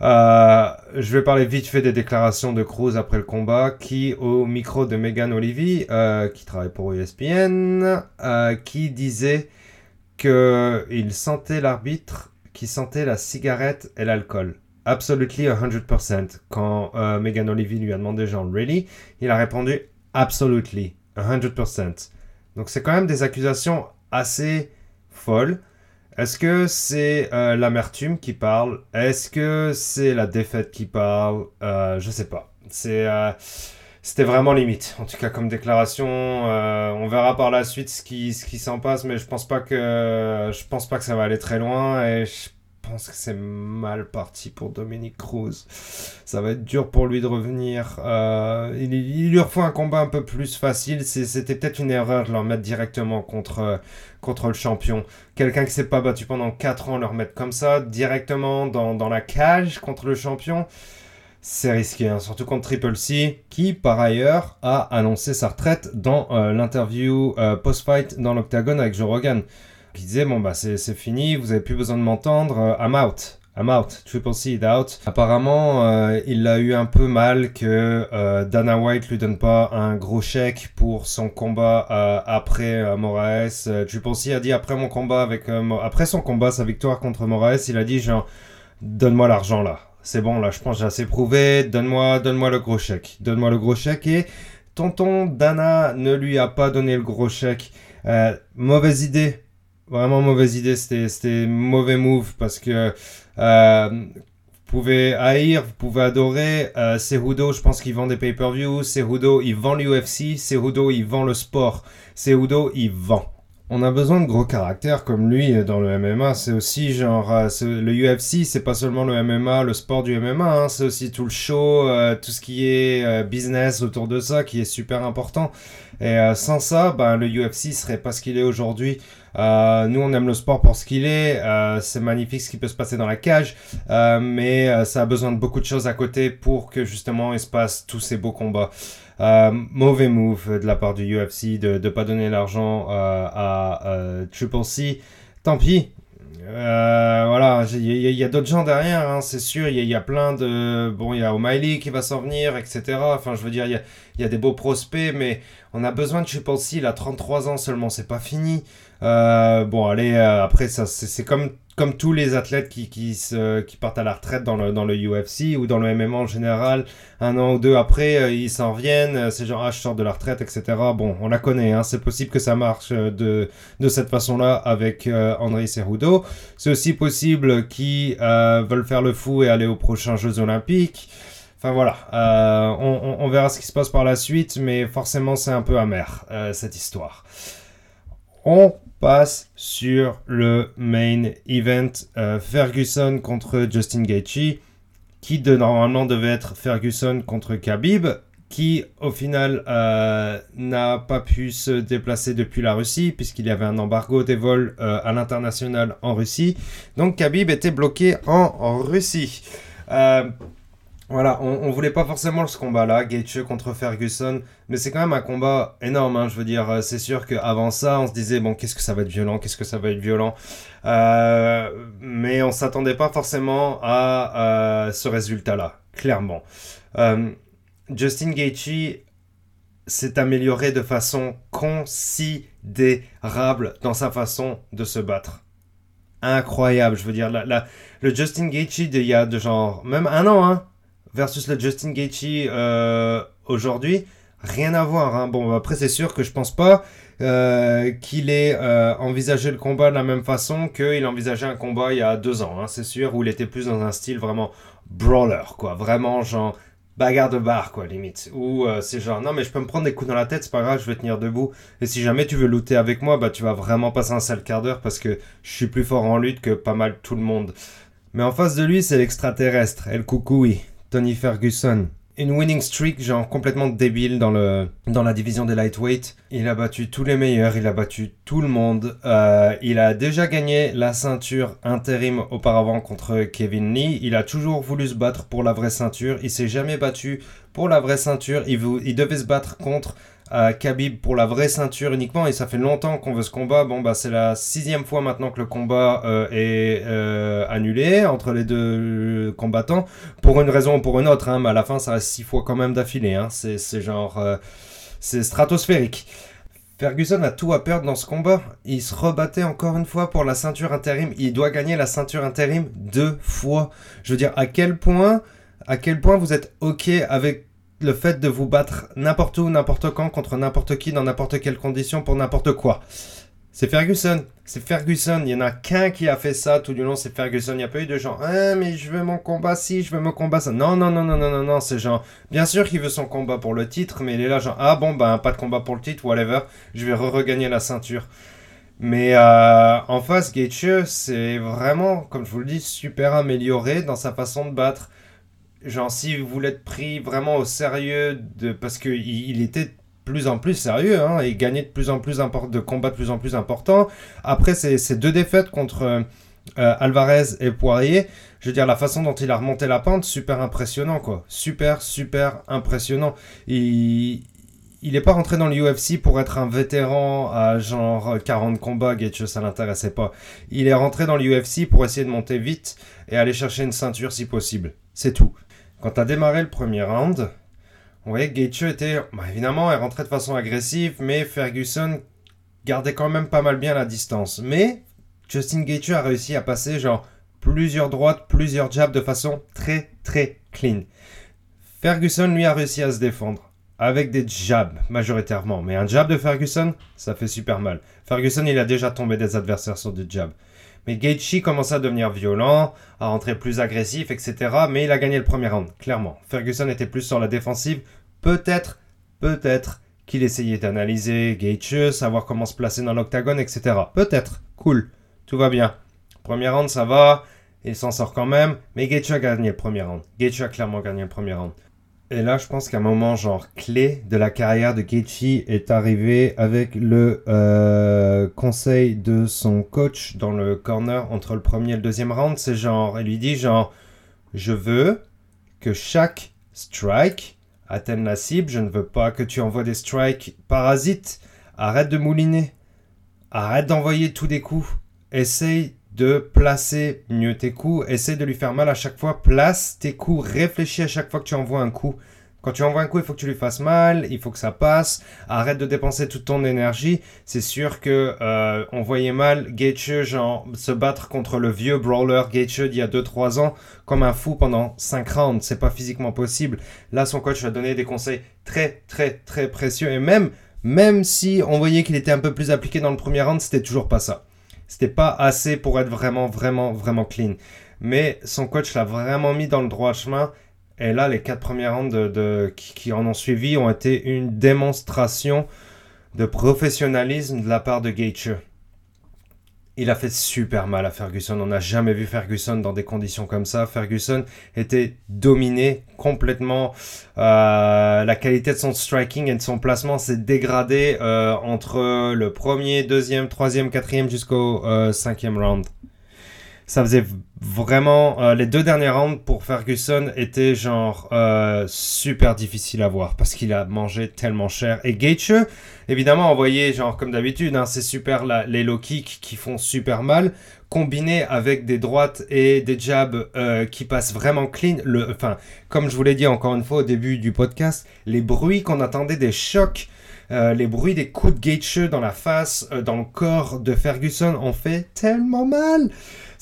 Euh, je vais parler vite fait des déclarations de Cruz après le combat, qui, au micro de Megan Olivi, qui travaille pour ESPN, qui disait qu'il sentait l'arbitre qui sentait la cigarette et l'alcool. Absolutely 100%. Quand euh, Megan Olivier lui a demandé genre really, il a répondu absolutely 100%. Donc c'est quand même des accusations assez folles. Est-ce que c'est euh, l'amertume qui parle? Est-ce que c'est la défaite qui parle? Euh, Je sais pas. C'est c'était vraiment limite. En tout cas, comme déclaration, euh, on verra par la suite ce qui, ce qui s'en passe, mais je pense pas que je pense pas que ça va aller très loin et je pense que c'est mal parti pour Dominique Cruz. Ça va être dur pour lui de revenir. Euh, il, il, lui faut un combat un peu plus facile. C'était peut-être une erreur de le mettre directement contre, contre le champion. Quelqu'un qui s'est pas battu pendant 4 ans, le remettre comme ça, directement dans, dans la cage contre le champion c'est risqué, hein, surtout contre Triple C, qui par ailleurs a annoncé sa retraite dans euh, l'interview euh, post-fight dans l'Octagone avec Joe Rogan. Qui disait Bon, bah c'est fini, vous avez plus besoin de m'entendre, euh, I'm out. I'm out, Triple C is out. Apparemment, il a eu un peu mal que Dana White lui donne pas un gros chèque pour son combat après Moraes. Triple C a dit après mon combat avec après son combat, sa victoire contre Moraes, il a dit genre donne-moi l'argent là c'est bon, là, je pense j'ai assez prouvé, donne-moi, donne-moi le gros chèque. Donne-moi le gros chèque et tonton Dana ne lui a pas donné le gros chèque. Euh, mauvaise idée. Vraiment mauvaise idée. C'était mauvais move parce que euh, vous pouvez haïr, vous pouvez adorer. Euh, Cejudo, je pense qu'il vend des pay-per-view. Cejudo, il vend l'UFC. Cejudo, il vend le sport. Cejudo, il vend on a besoin de gros caractères comme lui dans le MMA. C'est aussi genre euh, le UFC, c'est pas seulement le MMA, le sport du MMA, hein. c'est aussi tout le show, euh, tout ce qui est euh, business autour de ça qui est super important. Et sans ça, ben, le UFC serait pas ce qu'il est aujourd'hui. nous, on aime le sport pour ce qu'il est. c'est magnifique ce qui peut se passer dans la cage, mais ça a besoin de beaucoup de choses à côté pour que justement il se passe tous ces beaux combats. Euh, mauvais move de la part du UFC de ne pas donner l'argent euh, à euh, Triple C. Tant pis. voilà, il y, a, d'autres gens derrière, hein, c'est sûr. Il y, a plein de. Bon, il y a O'Malley qui va s'en venir, etc. Enfin, je veux dire, il y a, des beaux prospects, mais on a besoin de Triple C. Il a 33 ans seulement, c'est pas fini. bon, allez, après, ça, c'est comme comme tous les athlètes qui, partent à la retraite dans le, UFC ou dans le MMA en général, un an ou deux après, euh, ils s'en reviennent, euh, c'est genre, ah, je sors de la retraite, etc. Bon, on la connaît, hein, c'est possible que ça marche euh, de, cette façon-là avec André Cerudo. C'est aussi possible qu'ils veulent faire le fou et aller aux prochains Jeux Olympiques. Enfin voilà, on, verra ce qui se passe par la suite, mais forcément c'est un peu amer, cette histoire. On passe sur le main event euh, Ferguson contre Justin Gaethje qui de, normalement devait être Ferguson contre Khabib qui au final euh, n'a pas pu se déplacer depuis la Russie puisqu'il y avait un embargo des vols euh, à l'international en Russie. Donc Khabib était bloqué en, en Russie. Voilà, on, voulait pas forcément ce combat-là, Gaethje contre Ferguson, mais c'est quand même un combat énorme. Hein, je veux dire, c'est sûr qu'avant ça, on se disait bon, qu'est-ce que ça va être violent, qu'est-ce que ça va être violent, euh, mais on s'attendait pas forcément à euh, ce résultat-là, clairement. Euh, Justin Gaethje s'est amélioré de façon considérable dans sa façon de se battre. Incroyable, je veux dire, le Justin Gaethje d'il y a de genre même un an, hein versus le Justin Gaethje euh, aujourd'hui, rien à voir. Hein. Bon, après, c'est sûr que je pense pas euh, qu'il ait euh, envisagé le combat de la même façon qu'il envisageait un combat il y a deux ans. Hein, c'est sûr, où il était plus dans un style vraiment brawler, quoi. Vraiment, genre bagarre de bar, quoi, limite. Ou c'est genre, non, mais je peux me prendre des coups dans la tête, c'est pas grave, je vais tenir debout. Et si jamais tu veux looter avec moi, bah, tu vas vraiment passer un sale quart d'heure parce que je suis plus fort en lutte que pas mal tout le monde. Mais en face de lui, c'est l'extraterrestre, El Koukoui. Tony Ferguson. Une winning streak, genre complètement débile dans, le, la division des lightweight. Il a battu tous les meilleurs, il a battu tout le monde. Euh, il a déjà gagné la ceinture intérim auparavant contre Kevin Lee. Il a toujours voulu se battre pour la vraie ceinture. Il s'est jamais battu pour la vraie ceinture. Il, il devait se battre contre à Khabib pour la vraie ceinture uniquement et ça fait longtemps qu'on veut ce combat. Bon bah c'est la sixième fois maintenant que le combat euh, est euh, annulé entre les deux combattants pour une raison ou pour une autre. Hein, mais à la fin ça reste six fois quand même d'affilée. Hein. C'est genre euh, c'est stratosphérique. Ferguson a tout à perdre dans ce combat. Il se rebattait encore une fois pour la ceinture intérim. Il doit gagner la ceinture intérim deux fois. Je veux dire à quel point à quel point vous êtes ok avec le fait de vous battre n'importe où, n'importe quand, contre n'importe qui, dans n'importe quelle condition, pour n'importe quoi. C'est Ferguson. C'est Ferguson. Il y en a qu'un qui a fait ça tout du long, c'est Ferguson. Il n'y a pas eu de gens, ah, mais je veux mon combat si, je veux mon combat. Non, non, non, non, non, non, non. C'est genre, bien sûr qu'il veut son combat pour le titre, mais il est là, genre, ah bon, ben, pas de combat pour le titre, whatever. Je vais re-regagner la ceinture. Mais euh, en face, Gaethje, c'est vraiment, comme je vous le dis, super amélioré dans sa façon de battre. Genre, si vous voulez être pris vraiment au sérieux, parce qu'il il était de plus en plus sérieux, hein, et gagnait de plus en plus de combats de plus en plus importants. Après ces, deux défaites contre euh, Alvarez et Poirier, je veux dire, la façon dont il a remonté la pente, super impressionnant, quoi. Super, super impressionnant. Il, il n'est pas rentré dans l'UFC pour être un vétéran à genre 40 combats, Gaethje, ça l'intéressait pas. Il est rentré dans l'UFC pour essayer de monter vite et aller chercher une ceinture si possible. C'est tout. Quand a démarré le premier round, on voyait Gaethje était, bah, évidemment, est rentré de façon agressive, mais Ferguson gardait quand même pas mal bien la distance. Mais Justin Gaethje a réussi à passer genre plusieurs droites, plusieurs jabs de façon très très clean. Ferguson lui a réussi à se défendre avec des jabs majoritairement. Mais un jab de Ferguson, ça fait super mal. Ferguson, il a déjà tombé des adversaires sur des jabs. Mais Gaethje commençait à devenir violent, à rentrer plus agressif, etc. Mais il a gagné le premier round, clairement. Ferguson était plus sur la défensive. Peut-être, peut-être qu'il essayait d'analyser Gaethje, savoir comment se placer dans l'octagone, etc. Peut-être. Cool. Tout va bien. Premier round, ça va. Il s'en sort quand même. Mais Gaethje a gagné le premier round. Gaethje a clairement gagné le premier round. Et là, je pense qu'un moment genre clé de la carrière de Gaethje est arrivé avec le euh, conseil de son coach dans le corner entre le premier et le deuxième round. C'est genre, il lui dit genre, je veux que chaque strike atteigne la cible. Je ne veux pas que tu envoies des strikes parasites. Arrête de mouliner. Arrête d'envoyer tous des coups. Essaye de placer mieux tes coups. Essaie de lui faire mal à chaque fois. Place tes coups. Réfléchis à chaque fois que tu envoies un coup. Quand tu envoies un coup, il faut que tu lui fasses mal, il faut que ça passe. Arrête de dépenser toute ton énergie. C'est sûr que euh, on voyait mal Gaethje se battre contre le vieux brawler Gaethje d'il y a 2-3 ans comme un fou pendant 5 rounds. C'est pas physiquement possible. Là, son coach a donné des conseils très très très précieux et même même si on voyait qu'il était un peu plus appliqué dans le premier round, c'était toujours pas ça. C'était pas assez pour être vraiment, vraiment, vraiment clean. Mais son coach l'a vraiment mis dans le droit chemin. Et là, les quatre premières rounds de, qui, en ont suivi ont été une démonstration de professionnalisme de la part de Gaethje il a fait super mal à Ferguson. On n'a jamais vu Ferguson dans des conditions comme ça. Ferguson était dominé complètement. Euh, la qualité de son striking et de son placement s'est dégradée euh, entre le premier, deuxième, troisième, quatrième jusqu'au euh, cinquième round ça faisait vraiment euh, les deux derniers rounds pour Ferguson étaient genre euh, super difficile à voir parce qu'il a mangé tellement cher et Gaethje évidemment envoyé genre comme d'habitude hein, c'est super les low kicks qui font super mal combiné avec des droites et des jabs euh, qui passent vraiment clean le enfin comme je vous l'ai dit encore une fois au début du podcast les bruits qu'on attendait des chocs les bruits des coups de Gaethje dans la face, dans le corps de Ferguson ont fait tellement mal.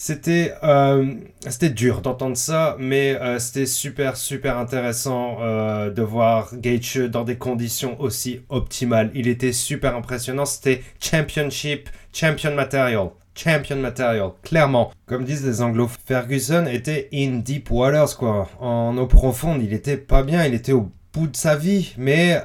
C'était euh, c'était dur d'entendre ça, mais euh, c'était super super intéressant euh, de voir Gaethje dans des conditions aussi optimales. Il était super impressionnant. C'était championship, champion material. Champion material, clairement. Comme disent les anglo, Ferguson était in deep waters, quoi. En eau profonde, il était pas bien, il était au bout de sa vie. Mais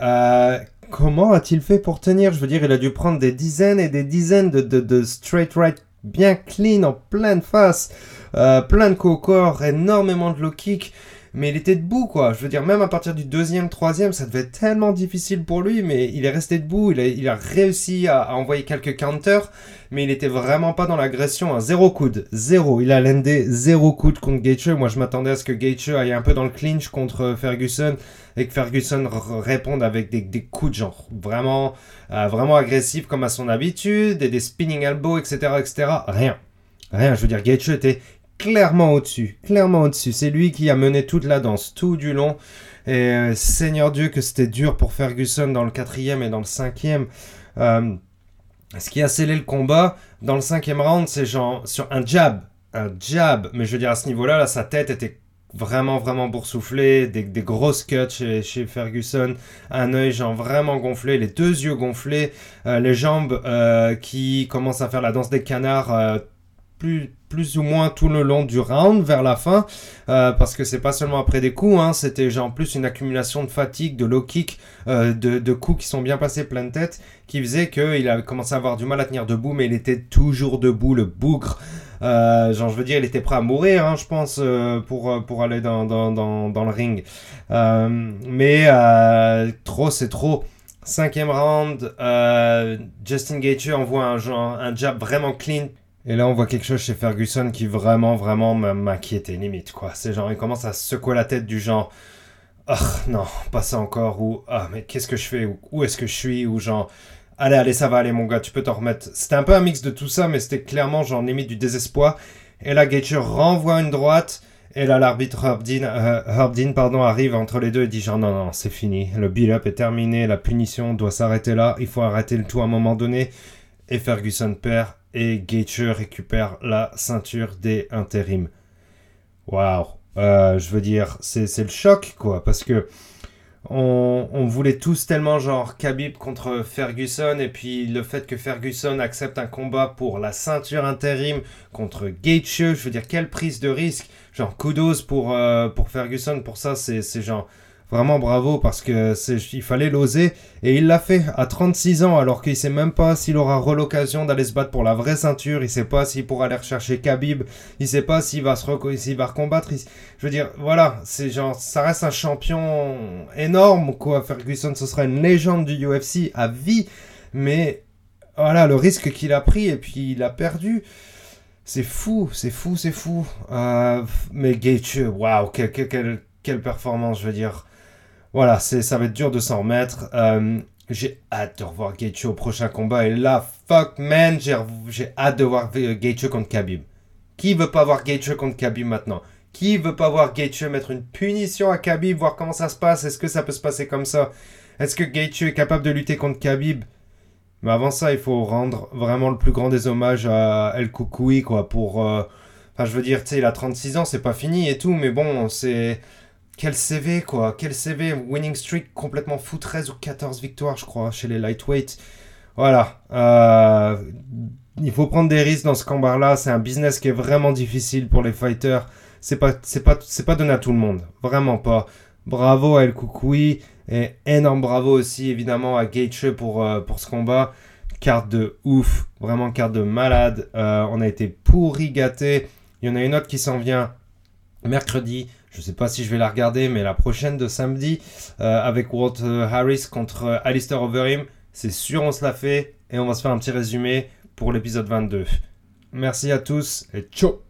comment a-t-il fait pour tenir? Je veux dire, il a dû prendre des dizaines et des dizaines de, de, de straight right bien clean, en pleine face, euh, plein de co-corps, énormément de low kick. Mais il était debout, quoi. Je veux dire, même à partir du deuxième, troisième, ça devait être tellement difficile pour lui, mais il est resté debout. Il a, réussi à, envoyer quelques counters, mais il était vraiment pas dans l'agression. Hein. Zéro coude, zéro. Il a landé zéro coude contre Gaethje. Moi, je m'attendais à ce que Gaethje aille un peu dans le clinch contre Ferguson et que Ferguson réponde avec des, des coups de genre vraiment, euh, vraiment agressifs comme à son habitude, et des spinning elbows, etc., etc. Rien. Rien. Je veux dire, Gaethje était clairement au-dessus, clairement au-dessus. C'est lui qui a mené toute la danse, tout du long. Et euh, Seigneur Dieu que c'était dur pour Ferguson dans le quatrième et dans le cinquième. Euh, ce qui a scellé le combat dans le cinquième round, c'est genre sur un jab, un jab. Mais je veux dire à ce niveau-là, là, sa tête était vraiment vraiment boursouflée, des, grosses cuts chez, chez, Ferguson, un œil genre vraiment gonflé, les deux yeux gonflés, euh, les jambes qui commencent à faire la danse des canards plus plus ou moins tout le long du round vers la fin, euh, parce que c'est pas seulement après des coups, hein, c'était genre plus une accumulation de fatigue, de low kick, euh, de, de, coups qui sont bien passés plein de tête, qui faisait qu'il avait commencé à avoir du mal à tenir debout, mais il était toujours debout, le bougre. Euh, genre, je veux dire, il était prêt à mourir, hein, je pense, euh, pour, pour aller dans, dans, dans, dans le ring. Euh, mais trop, c'est trop. Cinquième round, Justin Gaethje envoie un, genre, un jab vraiment clean et là, on voit quelque chose chez Ferguson qui vraiment, vraiment m'inquiétait, limite, quoi. C'est genre, il commence à secouer la tête du genre, ah, non, pas ça encore, ou, ah, mais qu'est-ce que je fais, ou où est-ce que je suis, ou genre, allez, allez, ça va aller, mon gars, tu peux t'en remettre. C'était un peu un mix de tout ça, mais c'était clairement, genre, limite du désespoir. Et là, Gaethje renvoie une droite, et là, l'arbitre Herbdin, euh, pardon, arrive entre les deux et dit genre, non, non, c'est fini, le build-up est terminé, la punition doit s'arrêter là, il faut arrêter le tout à un moment donné. Et Ferguson perd et Gaethje récupère la ceinture des intérims. Waouh, euh, je veux dire, c'est le choc quoi, parce que on, voulait tous tellement genre Khabib contre Ferguson et puis le fait que Ferguson accepte un combat pour la ceinture intérim contre Gaethje, je veux dire quelle prise de risque, genre kudos pour euh, pour Ferguson pour ça, c'est genre Vraiment bravo parce que il fallait l'oser et il l'a fait à 36 ans alors qu'il sait même pas s'il aura l'occasion d'aller se battre pour la vraie ceinture, il sait pas s'il pourra aller rechercher Khabib, il sait pas s'il va se s'il va recombattre. Je veux dire, voilà, c'est genre ça reste un champion énorme quoi. Ferguson ce sera une légende du UFC à vie, mais voilà le risque qu'il a pris et puis il a perdu. C'est fou, c'est fou, c'est fou. Euh, mais Gaethje, waouh, quelle, quelle, quelle performance, je veux dire. Voilà, ça va être dur de s'en remettre. Euh, j'ai hâte de revoir Gaethje au prochain combat. Et là, fuck man, j'ai, hâte de voir Gaethje contre Khabib. Qui veut pas voir Gaethje contre Khabib maintenant? Qui veut pas voir Gaethje mettre une punition à Khabib, voir comment ça se passe? Est-ce que ça peut se passer comme ça? Est-ce que Gaethje est capable de lutter contre Khabib? Mais avant ça, il faut rendre vraiment le plus grand des hommages à El Koukoui, quoi, pour... Euh, enfin, je veux dire, tu sais, il a 36 ans, c'est pas fini et tout, mais bon, c'est... Quel CV, quoi. Quel CV. Winning streak complètement fou. 13 ou 14 victoires, je crois, chez les lightweights. Voilà. Euh, il faut prendre des risques dans ce combat-là. C'est un business qui est vraiment difficile pour les fighters. C'est pas, pas, donné à tout le monde. Vraiment pas. Bravo à El Koukoui. Et énorme bravo aussi, évidemment, à Gaethje pour, euh, ce combat. Carte de ouf. Vraiment carte de malade. Euh, on a été pourri gâté. Il y en a une autre qui s'en vient mercredi. Je ne sais pas si je vais la regarder, mais la prochaine de samedi, euh, avec Walt Harris contre euh, Alistair Overeem, c'est sûr on se la fait, et on va se faire un petit résumé pour l'épisode 22. Merci à tous, et ciao